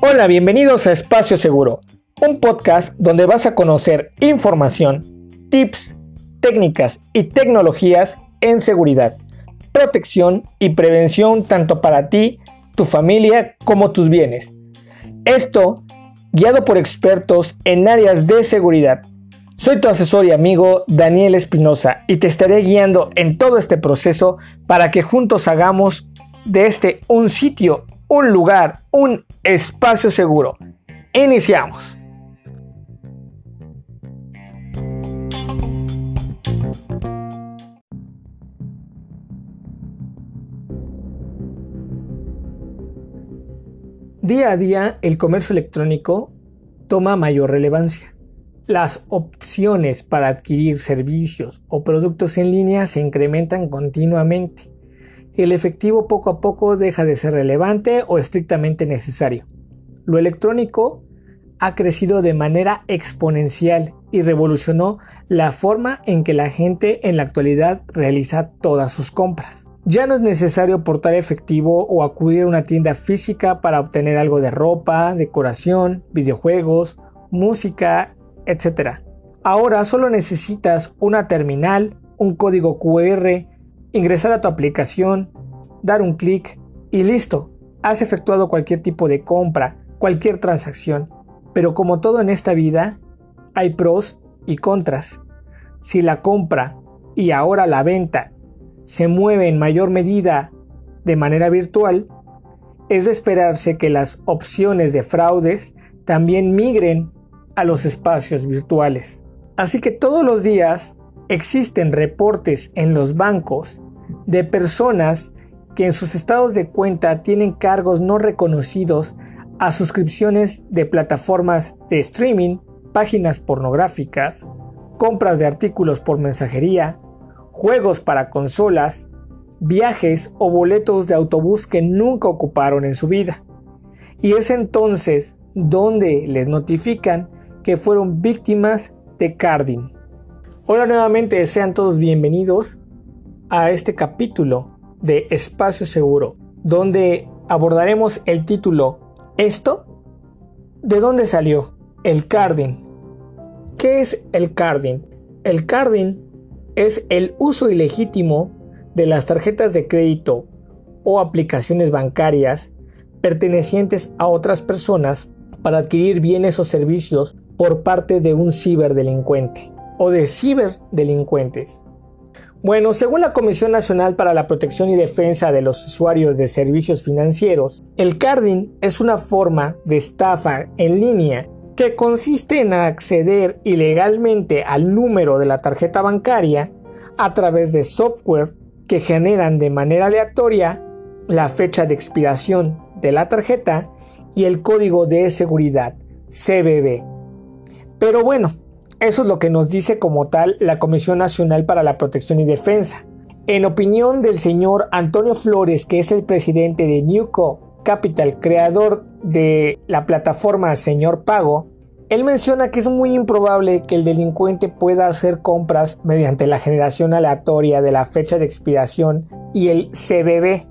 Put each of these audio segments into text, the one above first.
Hola, bienvenidos a Espacio Seguro, un podcast donde vas a conocer información, tips, técnicas y tecnologías en seguridad, protección y prevención tanto para ti, tu familia como tus bienes. Esto guiado por expertos en áreas de seguridad. Soy tu asesor y amigo Daniel Espinosa y te estaré guiando en todo este proceso para que juntos hagamos de este un sitio, un lugar, un espacio seguro. Iniciamos. Día a día el comercio electrónico toma mayor relevancia. Las opciones para adquirir servicios o productos en línea se incrementan continuamente. El efectivo poco a poco deja de ser relevante o estrictamente necesario. Lo electrónico ha crecido de manera exponencial y revolucionó la forma en que la gente en la actualidad realiza todas sus compras. Ya no es necesario portar efectivo o acudir a una tienda física para obtener algo de ropa, decoración, videojuegos, música, etc. Ahora solo necesitas una terminal, un código QR, ingresar a tu aplicación, dar un clic y listo. Has efectuado cualquier tipo de compra, cualquier transacción. Pero como todo en esta vida, hay pros y contras. Si la compra y ahora la venta se mueve en mayor medida de manera virtual, es de esperarse que las opciones de fraudes también migren a los espacios virtuales. Así que todos los días existen reportes en los bancos de personas que en sus estados de cuenta tienen cargos no reconocidos a suscripciones de plataformas de streaming, páginas pornográficas, compras de artículos por mensajería, juegos para consolas, viajes o boletos de autobús que nunca ocuparon en su vida. Y es entonces donde les notifican que fueron víctimas de carding. Hola nuevamente, sean todos bienvenidos a este capítulo de Espacio Seguro, donde abordaremos el título ¿Esto? ¿De dónde salió? El carding. ¿Qué es el carding? El carding es el uso ilegítimo de las tarjetas de crédito o aplicaciones bancarias pertenecientes a otras personas para adquirir bienes o servicios por parte de un ciberdelincuente o de ciberdelincuentes. Bueno, según la Comisión Nacional para la Protección y Defensa de los Usuarios de Servicios Financieros, el carding es una forma de estafa en línea que consiste en acceder ilegalmente al número de la tarjeta bancaria a través de software que generan de manera aleatoria la fecha de expiración de la tarjeta y el código de seguridad CBB. Pero bueno, eso es lo que nos dice como tal la Comisión Nacional para la Protección y Defensa. En opinión del señor Antonio Flores, que es el presidente de Newco Capital, creador de la plataforma Señor Pago, él menciona que es muy improbable que el delincuente pueda hacer compras mediante la generación aleatoria de la fecha de expiración y el CBB.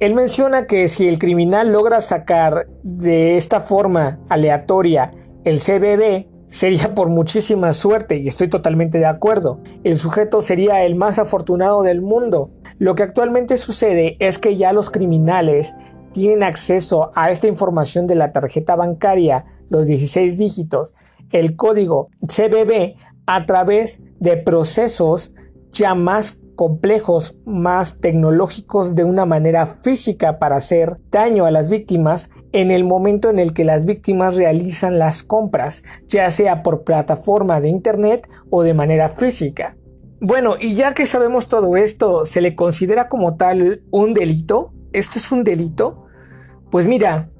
Él menciona que si el criminal logra sacar de esta forma aleatoria el CBB, sería por muchísima suerte y estoy totalmente de acuerdo. El sujeto sería el más afortunado del mundo. Lo que actualmente sucede es que ya los criminales tienen acceso a esta información de la tarjeta bancaria, los 16 dígitos, el código CBB a través de procesos ya más complejos, más tecnológicos de una manera física para hacer daño a las víctimas en el momento en el que las víctimas realizan las compras, ya sea por plataforma de internet o de manera física. Bueno, y ya que sabemos todo esto, ¿se le considera como tal un delito? ¿Esto es un delito? Pues mira,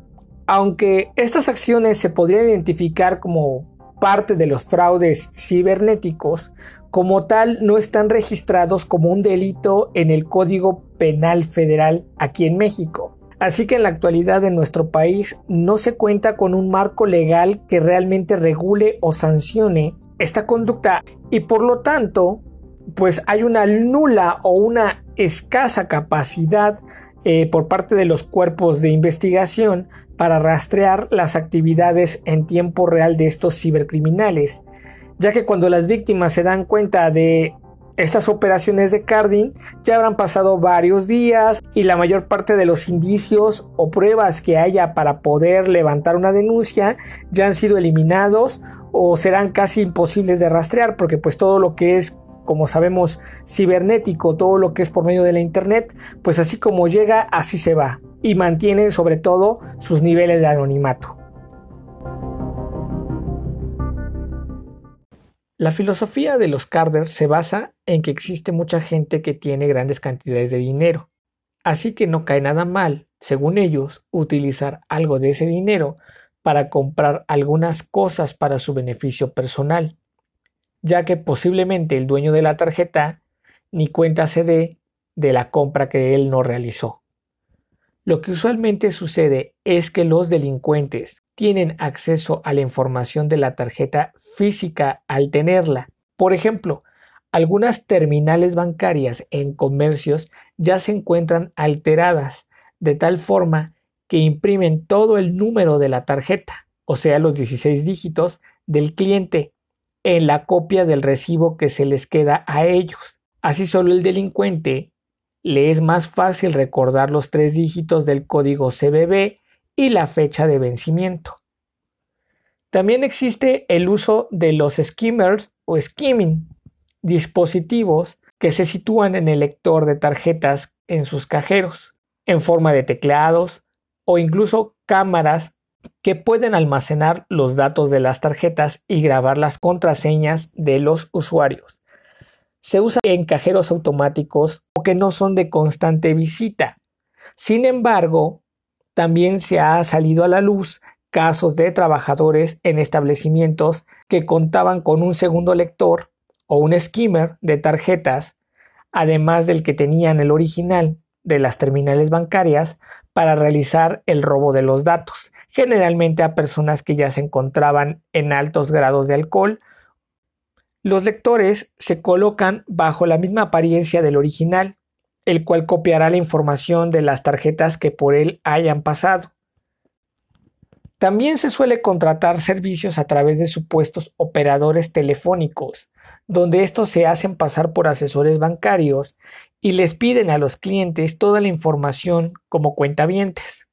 aunque estas acciones se podrían identificar como parte de los fraudes cibernéticos, como tal no están registrados como un delito en el Código Penal Federal aquí en México. Así que en la actualidad en nuestro país no se cuenta con un marco legal que realmente regule o sancione esta conducta y por lo tanto pues hay una nula o una escasa capacidad eh, por parte de los cuerpos de investigación para rastrear las actividades en tiempo real de estos cibercriminales, ya que cuando las víctimas se dan cuenta de estas operaciones de carding ya habrán pasado varios días y la mayor parte de los indicios o pruebas que haya para poder levantar una denuncia ya han sido eliminados o serán casi imposibles de rastrear porque pues todo lo que es como sabemos cibernético, todo lo que es por medio de la internet, pues así como llega así se va y mantiene sobre todo sus niveles de anonimato. La filosofía de los carders se basa en que existe mucha gente que tiene grandes cantidades de dinero, así que no cae nada mal, según ellos, utilizar algo de ese dinero para comprar algunas cosas para su beneficio personal, ya que posiblemente el dueño de la tarjeta ni cuenta se dé de la compra que él no realizó. Lo que usualmente sucede es que los delincuentes tienen acceso a la información de la tarjeta física al tenerla. Por ejemplo, algunas terminales bancarias en comercios ya se encuentran alteradas de tal forma que imprimen todo el número de la tarjeta, o sea, los 16 dígitos del cliente, en la copia del recibo que se les queda a ellos. Así solo el delincuente le es más fácil recordar los tres dígitos del código CBB y la fecha de vencimiento. También existe el uso de los skimmers o skimming, dispositivos que se sitúan en el lector de tarjetas en sus cajeros, en forma de teclados o incluso cámaras que pueden almacenar los datos de las tarjetas y grabar las contraseñas de los usuarios. Se usa en cajeros automáticos o que no son de constante visita. Sin embargo, también se ha salido a la luz casos de trabajadores en establecimientos que contaban con un segundo lector o un skimmer de tarjetas, además del que tenían el original de las terminales bancarias para realizar el robo de los datos, generalmente a personas que ya se encontraban en altos grados de alcohol. Los lectores se colocan bajo la misma apariencia del original, el cual copiará la información de las tarjetas que por él hayan pasado. También se suele contratar servicios a través de supuestos operadores telefónicos, donde estos se hacen pasar por asesores bancarios y les piden a los clientes toda la información como cuentavientes.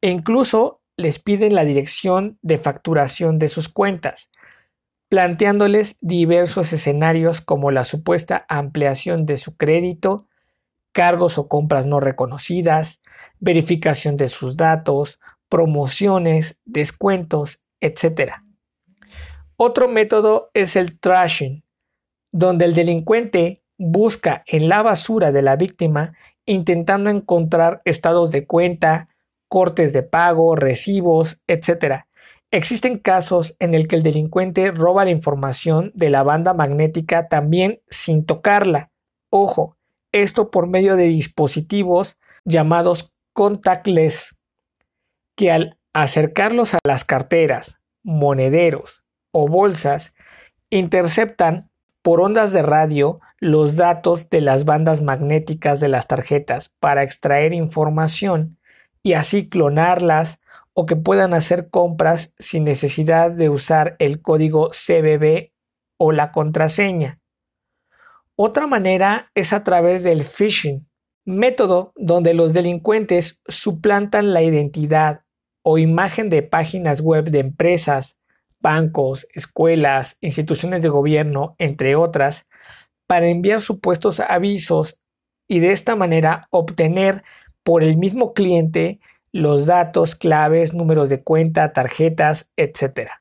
E incluso les piden la dirección de facturación de sus cuentas, planteándoles diversos escenarios como la supuesta ampliación de su crédito, cargos o compras no reconocidas, verificación de sus datos, promociones, descuentos, etc. Otro método es el trashing, donde el delincuente busca en la basura de la víctima intentando encontrar estados de cuenta, cortes de pago, recibos, etc. Existen casos en el que el delincuente roba la información de la banda magnética también sin tocarla. Ojo, esto por medio de dispositivos llamados contactless que al acercarlos a las carteras, monederos o bolsas, interceptan por ondas de radio los datos de las bandas magnéticas de las tarjetas para extraer información y así clonarlas o que puedan hacer compras sin necesidad de usar el código CBB o la contraseña. Otra manera es a través del phishing, método donde los delincuentes suplantan la identidad o imagen de páginas web de empresas, bancos, escuelas, instituciones de gobierno, entre otras, para enviar supuestos avisos y de esta manera obtener por el mismo cliente los datos, claves, números de cuenta, tarjetas, etc.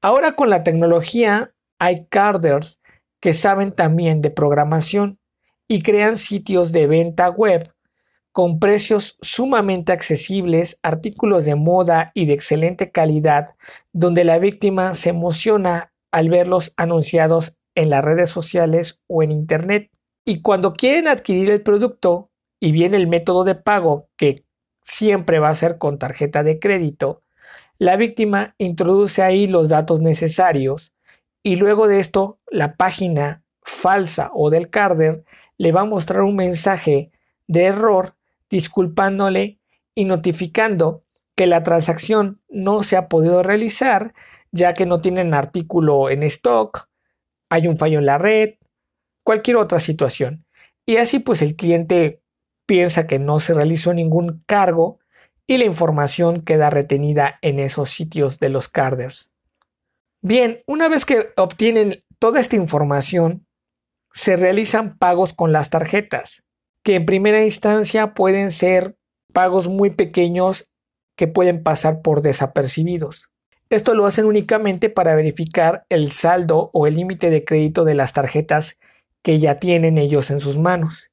Ahora con la tecnología hay carders que saben también de programación y crean sitios de venta web con precios sumamente accesibles, artículos de moda y de excelente calidad, donde la víctima se emociona al verlos anunciados en las redes sociales o en Internet. Y cuando quieren adquirir el producto y viene el método de pago, que siempre va a ser con tarjeta de crédito, la víctima introduce ahí los datos necesarios y luego de esto la página falsa o del carder le va a mostrar un mensaje de error disculpándole y notificando que la transacción no se ha podido realizar ya que no tienen artículo en stock, hay un fallo en la red, cualquier otra situación. Y así pues el cliente piensa que no se realizó ningún cargo y la información queda retenida en esos sitios de los carders. Bien, una vez que obtienen toda esta información, se realizan pagos con las tarjetas, que en primera instancia pueden ser pagos muy pequeños que pueden pasar por desapercibidos. Esto lo hacen únicamente para verificar el saldo o el límite de crédito de las tarjetas que ya tienen ellos en sus manos.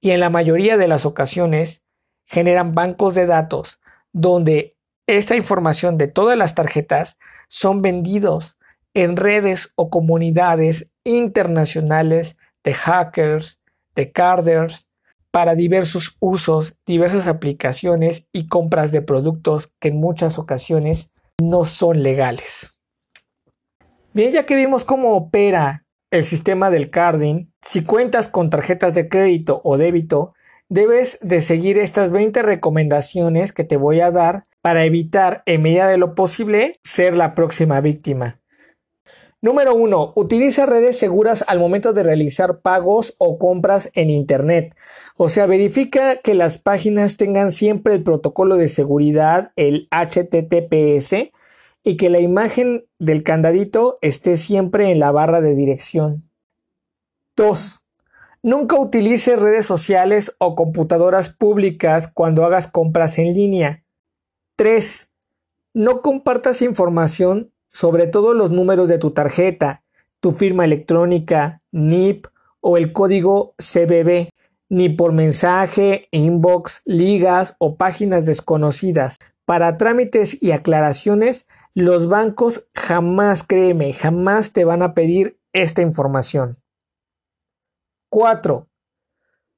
Y en la mayoría de las ocasiones generan bancos de datos donde esta información de todas las tarjetas son vendidos en redes o comunidades internacionales de hackers, de carders, para diversos usos, diversas aplicaciones y compras de productos que en muchas ocasiones no son legales. Bien, ya que vimos cómo opera el sistema del carding, si cuentas con tarjetas de crédito o débito, debes de seguir estas 20 recomendaciones que te voy a dar para evitar en medida de lo posible ser la próxima víctima. Número 1. Utiliza redes seguras al momento de realizar pagos o compras en Internet. O sea, verifica que las páginas tengan siempre el protocolo de seguridad, el HTTPS, y que la imagen del candadito esté siempre en la barra de dirección. 2. Nunca utilices redes sociales o computadoras públicas cuando hagas compras en línea. 3. No compartas información sobre todos los números de tu tarjeta, tu firma electrónica, NIP o el código CBB, ni por mensaje, inbox, ligas o páginas desconocidas. Para trámites y aclaraciones, los bancos jamás, créeme, jamás te van a pedir esta información. 4.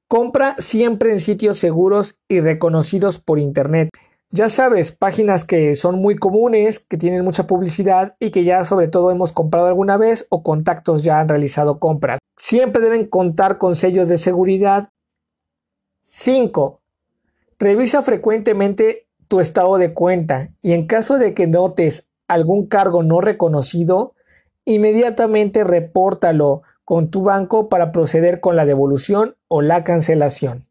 Compra siempre en sitios seguros y reconocidos por Internet. Ya sabes, páginas que son muy comunes, que tienen mucha publicidad y que ya sobre todo hemos comprado alguna vez o contactos ya han realizado compras. Siempre deben contar con sellos de seguridad. 5. Revisa frecuentemente tu estado de cuenta y en caso de que notes algún cargo no reconocido, inmediatamente repórtalo con tu banco para proceder con la devolución o la cancelación.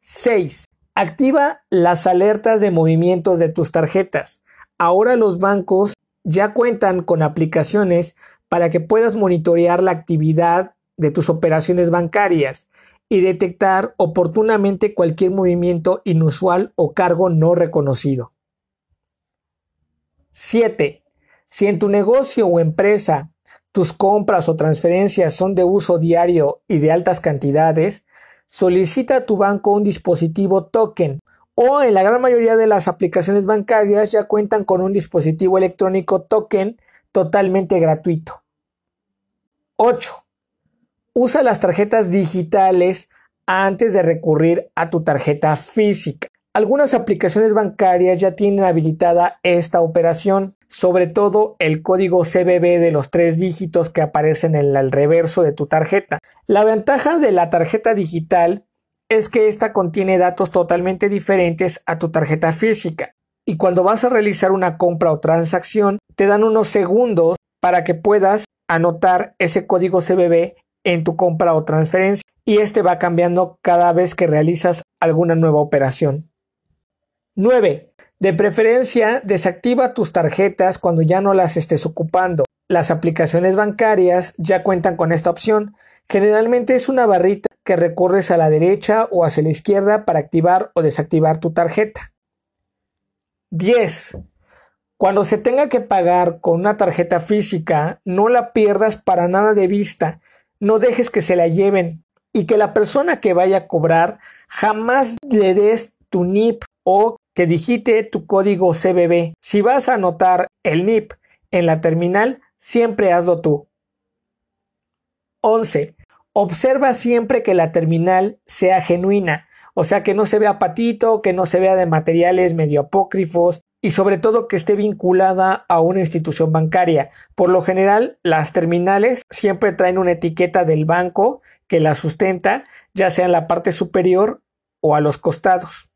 6. Activa las alertas de movimientos de tus tarjetas. Ahora los bancos ya cuentan con aplicaciones para que puedas monitorear la actividad de tus operaciones bancarias y detectar oportunamente cualquier movimiento inusual o cargo no reconocido. 7. Si en tu negocio o empresa tus compras o transferencias son de uso diario y de altas cantidades, solicita a tu banco un dispositivo token o en la gran mayoría de las aplicaciones bancarias ya cuentan con un dispositivo electrónico token totalmente gratuito. 8. Usa las tarjetas digitales antes de recurrir a tu tarjeta física. Algunas aplicaciones bancarias ya tienen habilitada esta operación, sobre todo el código CBB de los tres dígitos que aparecen en el reverso de tu tarjeta. La ventaja de la tarjeta digital es que esta contiene datos totalmente diferentes a tu tarjeta física y cuando vas a realizar una compra o transacción te dan unos segundos para que puedas anotar ese código CBB en tu compra o transferencia y este va cambiando cada vez que realizas alguna nueva operación. 9. De preferencia, desactiva tus tarjetas cuando ya no las estés ocupando. Las aplicaciones bancarias ya cuentan con esta opción. Generalmente es una barrita que recorres a la derecha o hacia la izquierda para activar o desactivar tu tarjeta. 10. Cuando se tenga que pagar con una tarjeta física, no la pierdas para nada de vista. No dejes que se la lleven y que la persona que vaya a cobrar jamás le des tu NIP o que digite tu código CBB. Si vas a anotar el NIP en la terminal, siempre hazlo tú. 11. Observa siempre que la terminal sea genuina, o sea que no se vea patito, que no se vea de materiales medio apócrifos y sobre todo que esté vinculada a una institución bancaria. Por lo general, las terminales siempre traen una etiqueta del banco que la sustenta, ya sea en la parte superior o a los costados.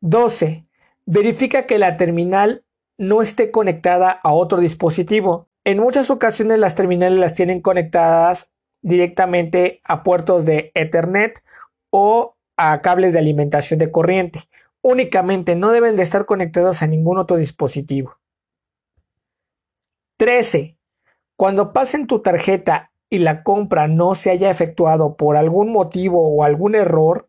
12. Verifica que la terminal no esté conectada a otro dispositivo. En muchas ocasiones las terminales las tienen conectadas directamente a puertos de Ethernet o a cables de alimentación de corriente. Únicamente no deben de estar conectados a ningún otro dispositivo. 13. Cuando pasen tu tarjeta y la compra no se haya efectuado por algún motivo o algún error,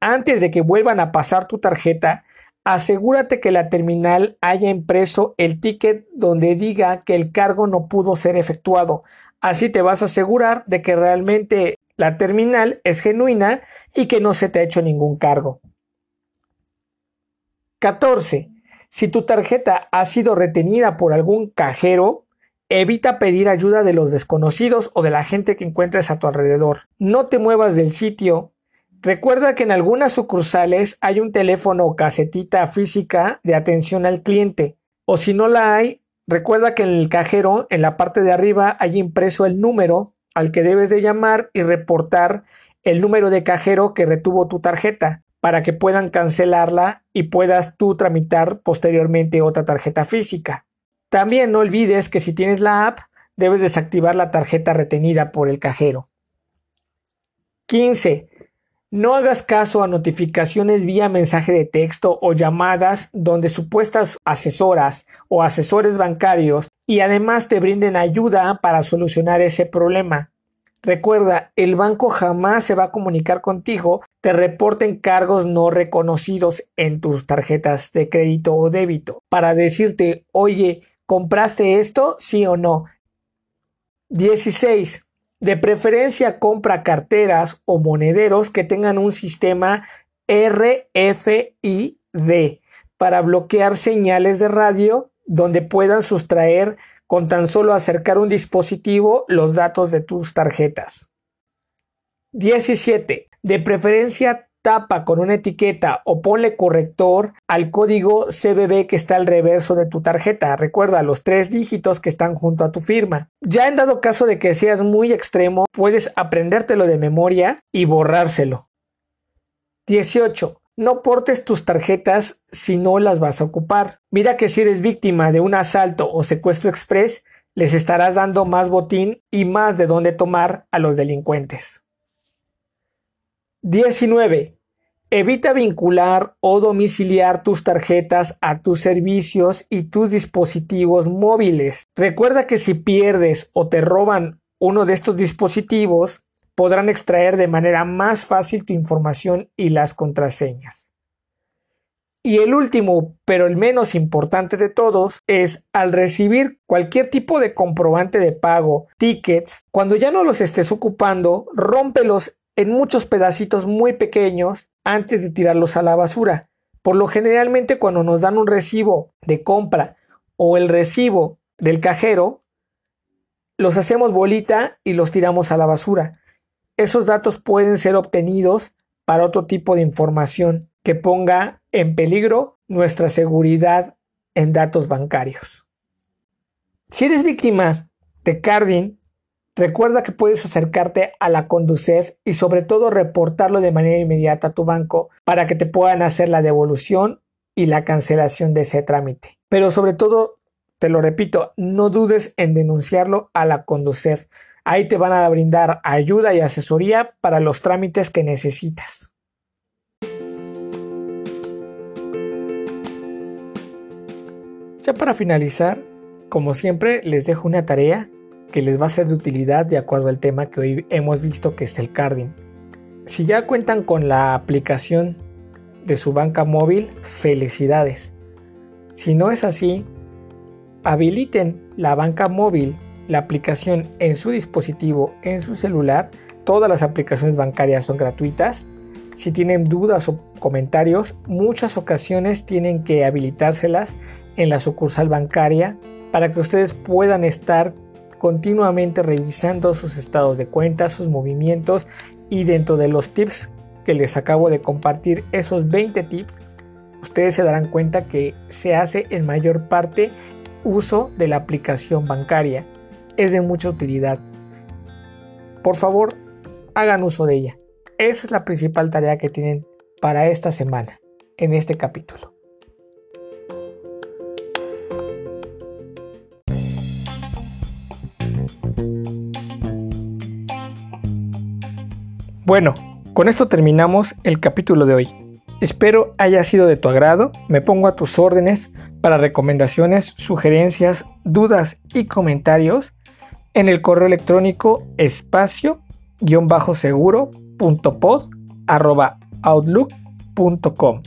antes de que vuelvan a pasar tu tarjeta, asegúrate que la terminal haya impreso el ticket donde diga que el cargo no pudo ser efectuado. Así te vas a asegurar de que realmente la terminal es genuina y que no se te ha hecho ningún cargo. 14. Si tu tarjeta ha sido retenida por algún cajero, evita pedir ayuda de los desconocidos o de la gente que encuentres a tu alrededor. No te muevas del sitio. Recuerda que en algunas sucursales hay un teléfono o casetita física de atención al cliente. O si no la hay, recuerda que en el cajero, en la parte de arriba, hay impreso el número al que debes de llamar y reportar el número de cajero que retuvo tu tarjeta para que puedan cancelarla y puedas tú tramitar posteriormente otra tarjeta física. También no olvides que si tienes la app, debes desactivar la tarjeta retenida por el cajero. 15. No hagas caso a notificaciones vía mensaje de texto o llamadas donde supuestas asesoras o asesores bancarios y además te brinden ayuda para solucionar ese problema. Recuerda, el banco jamás se va a comunicar contigo, te reporten cargos no reconocidos en tus tarjetas de crédito o débito para decirte, oye, ¿compraste esto? Sí o no. 16. De preferencia compra carteras o monederos que tengan un sistema RFID para bloquear señales de radio donde puedan sustraer con tan solo acercar un dispositivo los datos de tus tarjetas. 17. De preferencia tapa con una etiqueta o ponle corrector al código CBB que está al reverso de tu tarjeta. Recuerda los tres dígitos que están junto a tu firma. Ya en dado caso de que seas muy extremo, puedes aprendértelo de memoria y borrárselo. 18. No portes tus tarjetas si no las vas a ocupar. Mira que si eres víctima de un asalto o secuestro express, les estarás dando más botín y más de dónde tomar a los delincuentes. 19. Evita vincular o domiciliar tus tarjetas a tus servicios y tus dispositivos móviles. Recuerda que si pierdes o te roban uno de estos dispositivos, podrán extraer de manera más fácil tu información y las contraseñas. Y el último, pero el menos importante de todos, es al recibir cualquier tipo de comprobante de pago, tickets, cuando ya no los estés ocupando, rómpelos en muchos pedacitos muy pequeños antes de tirarlos a la basura. Por lo generalmente cuando nos dan un recibo de compra o el recibo del cajero, los hacemos bolita y los tiramos a la basura. Esos datos pueden ser obtenidos para otro tipo de información que ponga en peligro nuestra seguridad en datos bancarios. Si eres víctima de carding, recuerda que puedes acercarte a la Conducef y sobre todo reportarlo de manera inmediata a tu banco para que te puedan hacer la devolución y la cancelación de ese trámite. Pero sobre todo, te lo repito, no dudes en denunciarlo a la Conducef Ahí te van a brindar ayuda y asesoría para los trámites que necesitas. Ya para finalizar, como siempre, les dejo una tarea que les va a ser de utilidad de acuerdo al tema que hoy hemos visto que es el carding. Si ya cuentan con la aplicación de su banca móvil, felicidades. Si no es así, habiliten la banca móvil la aplicación en su dispositivo, en su celular. Todas las aplicaciones bancarias son gratuitas. Si tienen dudas o comentarios, muchas ocasiones tienen que habilitárselas en la sucursal bancaria para que ustedes puedan estar continuamente revisando sus estados de cuenta, sus movimientos y dentro de los tips que les acabo de compartir, esos 20 tips, ustedes se darán cuenta que se hace en mayor parte uso de la aplicación bancaria es de mucha utilidad. por favor, hagan uso de ella. Esa es la principal tarea que tienen para esta semana, en este capítulo. Bueno, con esto terminamos el capítulo de hoy. Espero haya sido de tu agrado, me pongo a tus órdenes para recomendaciones, sugerencias, dudas y comentarios en el correo electrónico espacio-seguro.pod@outlook.com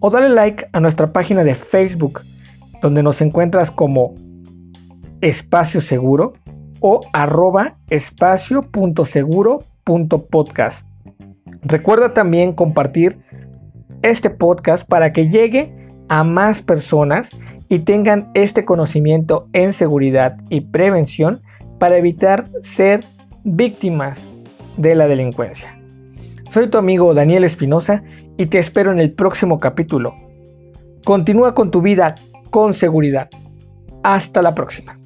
o dale like a nuestra página de Facebook donde nos encuentras como espacio seguro o arroba espacio.seguro.podcast. Recuerda también compartir este podcast para que llegue a más personas y tengan este conocimiento en seguridad y prevención para evitar ser víctimas de la delincuencia. Soy tu amigo Daniel Espinosa y te espero en el próximo capítulo. Continúa con tu vida con seguridad. Hasta la próxima.